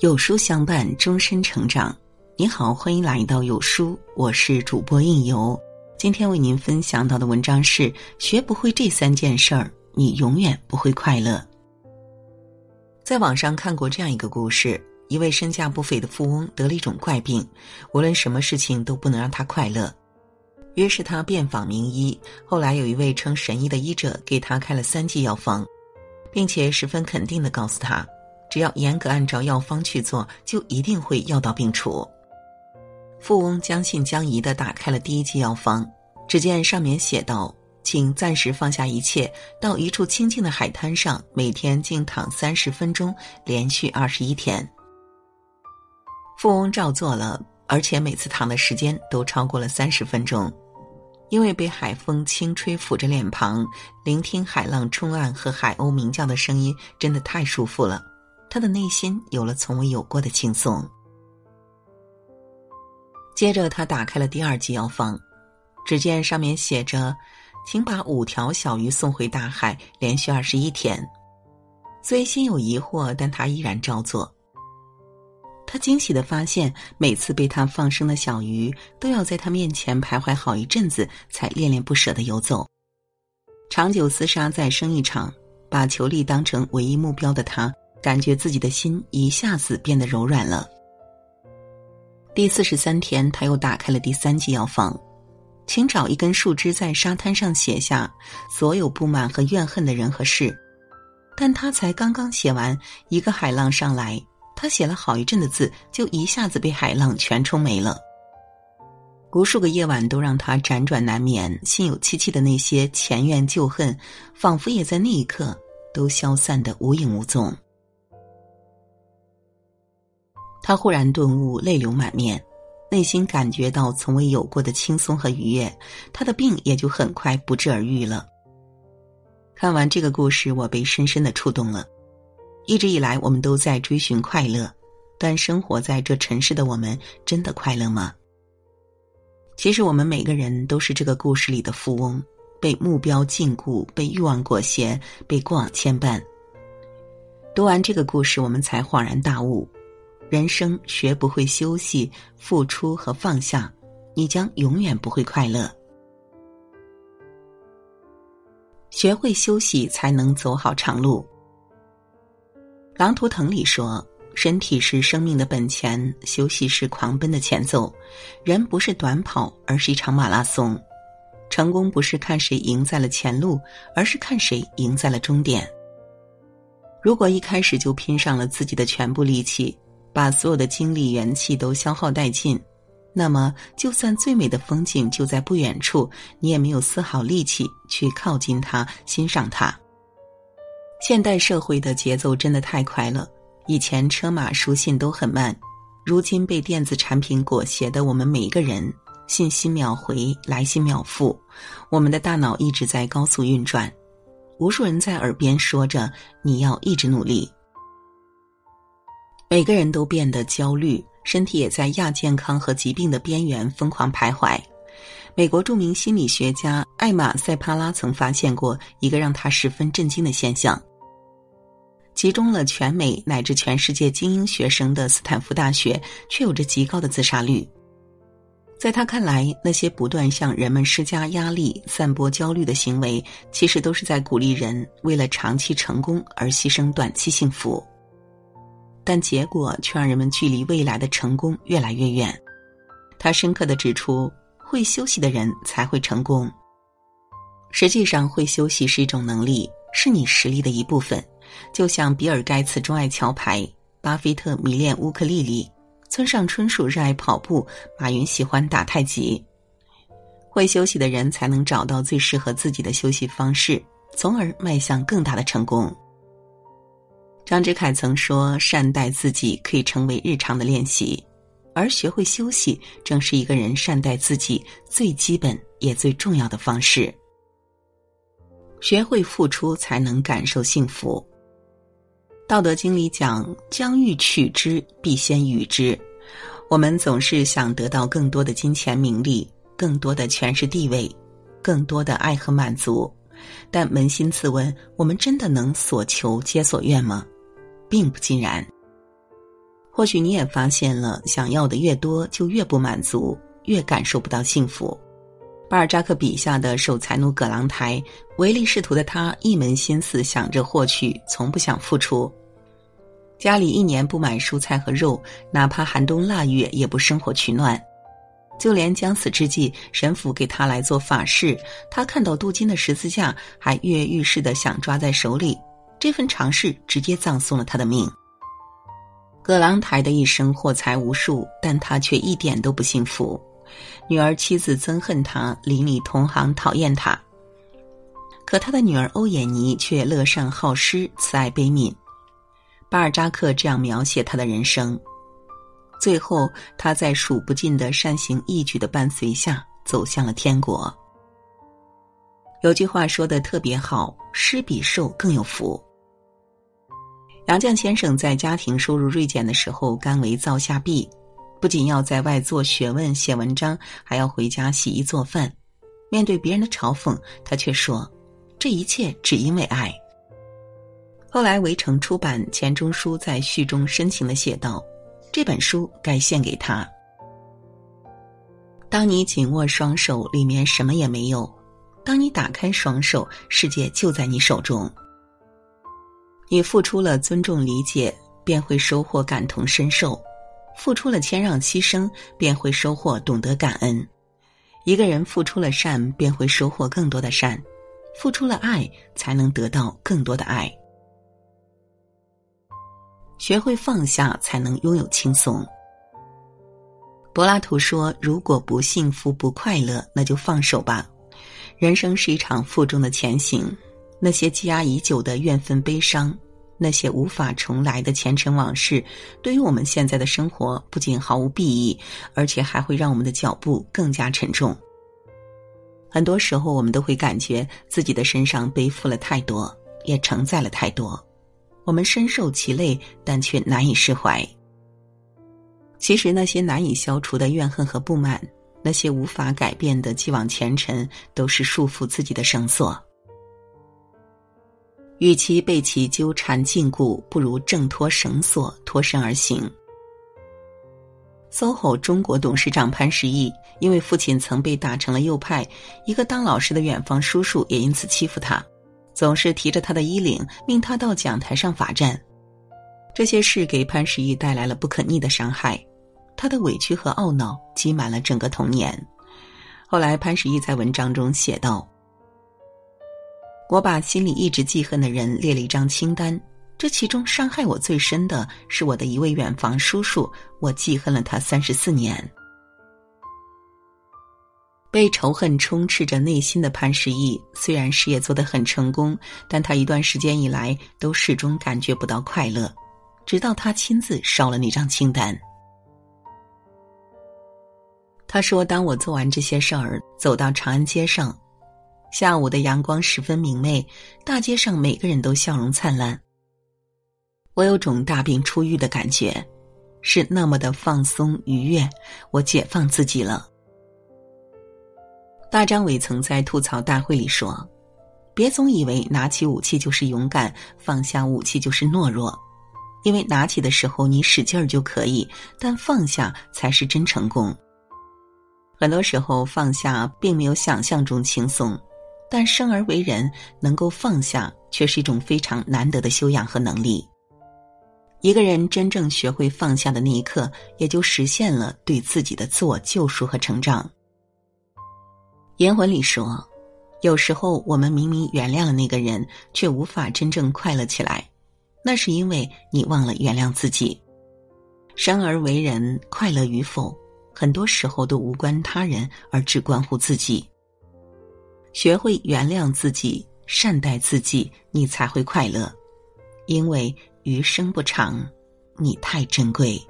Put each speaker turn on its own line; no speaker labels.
有书相伴，终身成长。你好，欢迎来到有书，我是主播应由。今天为您分享到的文章是：学不会这三件事儿，你永远不会快乐。在网上看过这样一个故事：一位身价不菲的富翁得了一种怪病，无论什么事情都不能让他快乐。于是他遍访名医，后来有一位称神医的医者给他开了三剂药方，并且十分肯定的告诉他。只要严格按照药方去做，就一定会药到病除。富翁将信将疑的打开了第一剂药方，只见上面写道：“请暂时放下一切，到一处清静的海滩上，每天静躺三十分钟，连续二十一天。”富翁照做了，而且每次躺的时间都超过了三十分钟，因为被海风轻吹抚着脸庞，聆听海浪冲岸和海鸥鸣叫的声音，真的太舒服了。他的内心有了从未有过的轻松。接着，他打开了第二剂药方，只见上面写着：“请把五条小鱼送回大海，连续二十一天。”虽心有疑惑，但他依然照做。他惊喜的发现，每次被他放生的小鱼，都要在他面前徘徊好一阵子，才恋恋不舍的游走。长久厮杀在生意场，把求利当成唯一目标的他。感觉自己的心一下子变得柔软了。第四十三天，他又打开了第三剂药方，请找一根树枝在沙滩上写下所有不满和怨恨的人和事。但他才刚刚写完，一个海浪上来，他写了好一阵的字，就一下子被海浪全冲没了。无数个夜晚都让他辗转难眠，心有戚戚的那些前怨旧恨，仿佛也在那一刻都消散的无影无踪。他忽然顿悟，泪流满面，内心感觉到从未有过的轻松和愉悦，他的病也就很快不治而愈了。看完这个故事，我被深深的触动了。一直以来，我们都在追寻快乐，但生活在这尘世的我们，真的快乐吗？其实，我们每个人都是这个故事里的富翁，被目标禁锢，被欲望裹挟，被过往牵绊。读完这个故事，我们才恍然大悟。人生学不会休息、付出和放下，你将永远不会快乐。学会休息，才能走好长路。狼图腾里说：“身体是生命的本钱，休息是狂奔的前奏。人不是短跑，而是一场马拉松。成功不是看谁赢在了前路，而是看谁赢在了终点。如果一开始就拼上了自己的全部力气。”把所有的精力、元气都消耗殆尽，那么就算最美的风景就在不远处，你也没有丝毫力气去靠近它、欣赏它。现代社会的节奏真的太快了，以前车马书信都很慢，如今被电子产品裹挟的我们每一个人，信息秒回，来信秒付，我们的大脑一直在高速运转，无数人在耳边说着：“你要一直努力。”每个人都变得焦虑，身体也在亚健康和疾病的边缘疯狂徘徊。美国著名心理学家艾玛·塞帕拉曾发现过一个让他十分震惊的现象：集中了全美乃至全世界精英学生的斯坦福大学，却有着极高的自杀率。在他看来，那些不断向人们施加压力、散播焦虑的行为，其实都是在鼓励人为了长期成功而牺牲短期幸福。但结果却让人们距离未来的成功越来越远。他深刻的指出，会休息的人才会成功。实际上，会休息是一种能力，是你实力的一部分。就像比尔盖茨钟爱桥牌，巴菲特迷恋乌克丽丽，村上春树热爱跑步，马云喜欢打太极。会休息的人才能找到最适合自己的休息方式，从而迈向更大的成功。张之凯曾说：“善待自己可以成为日常的练习，而学会休息正是一个人善待自己最基本也最重要的方式。学会付出，才能感受幸福。”《道德经》里讲：“将欲取之，必先予之。”我们总是想得到更多的金钱、名利，更多的权势、地位，更多的爱和满足，但扪心自问，我们真的能所求皆所愿吗？并不尽然。或许你也发现了，想要的越多，就越不满足，越感受不到幸福。巴尔扎克笔下的守财奴葛朗台，唯利是图的他，一门心思想着获取，从不想付出。家里一年不买蔬菜和肉，哪怕寒冬腊月，也不生火取暖。就连将死之际，神父给他来做法事，他看到镀金的十字架，还跃跃欲试的想抓在手里。这份尝试直接葬送了他的命。葛朗台的一生获财无数，但他却一点都不幸福。女儿、妻子憎恨他，邻里同行讨厌他。可他的女儿欧也妮却乐善好施、慈爱悲悯。巴尔扎克这样描写他的人生：最后，他在数不尽的善行义举的伴随下，走向了天国。有句话说的特别好：“施比受更有福。”杨绛先生在家庭收入锐减的时候，甘为灶下婢，不仅要在外做学问、写文章，还要回家洗衣做饭。面对别人的嘲讽，他却说：“这一切只因为爱。”后来围城出版，钱钟书在序中深情的写道：“这本书该献给他。当你紧握双手，里面什么也没有；当你打开双手，世界就在你手中。”你付出了尊重理解，便会收获感同身受；付出了谦让牺牲，便会收获懂得感恩。一个人付出了善，便会收获更多的善；付出了爱，才能得到更多的爱。学会放下，才能拥有轻松。柏拉图说：“如果不幸福、不快乐，那就放手吧。人生是一场负重的前行。”那些积压已久的怨愤、悲伤，那些无法重来的前尘往事，对于我们现在的生活不仅毫无裨益，而且还会让我们的脚步更加沉重。很多时候，我们都会感觉自己的身上背负了太多，也承载了太多，我们深受其累，但却难以释怀。其实，那些难以消除的怨恨和不满，那些无法改变的既往前尘，都是束缚自己的绳索。与其被其纠缠禁锢，不如挣脱绳索，脱身而行。SOHO 中国董事长潘石屹，因为父亲曾被打成了右派，一个当老师的远方叔叔也因此欺负他，总是提着他的衣领，命他到讲台上罚站。这些事给潘石屹带来了不可逆的伤害，他的委屈和懊恼积满了整个童年。后来，潘石屹在文章中写道。我把心里一直记恨的人列了一张清单，这其中伤害我最深的是我的一位远房叔叔，我记恨了他三十四年。被仇恨充斥着内心的潘石屹，虽然事业做得很成功，但他一段时间以来都始终感觉不到快乐，直到他亲自烧了那张清单。他说：“当我做完这些事儿，走到长安街上。”下午的阳光十分明媚，大街上每个人都笑容灿烂。我有种大病初愈的感觉，是那么的放松愉悦，我解放自己了。大张伟曾在吐槽大会里说：“别总以为拿起武器就是勇敢，放下武器就是懦弱，因为拿起的时候你使劲儿就可以，但放下才是真成功。很多时候放下并没有想象中轻松。”但生而为人，能够放下，却是一种非常难得的修养和能力。一个人真正学会放下的那一刻，也就实现了对自己的自我救赎和成长。言魂里说，有时候我们明明原谅了那个人，却无法真正快乐起来，那是因为你忘了原谅自己。生而为人，快乐与否，很多时候都无关他人，而只关乎自己。学会原谅自己，善待自己，你才会快乐。因为余生不长，你太珍贵。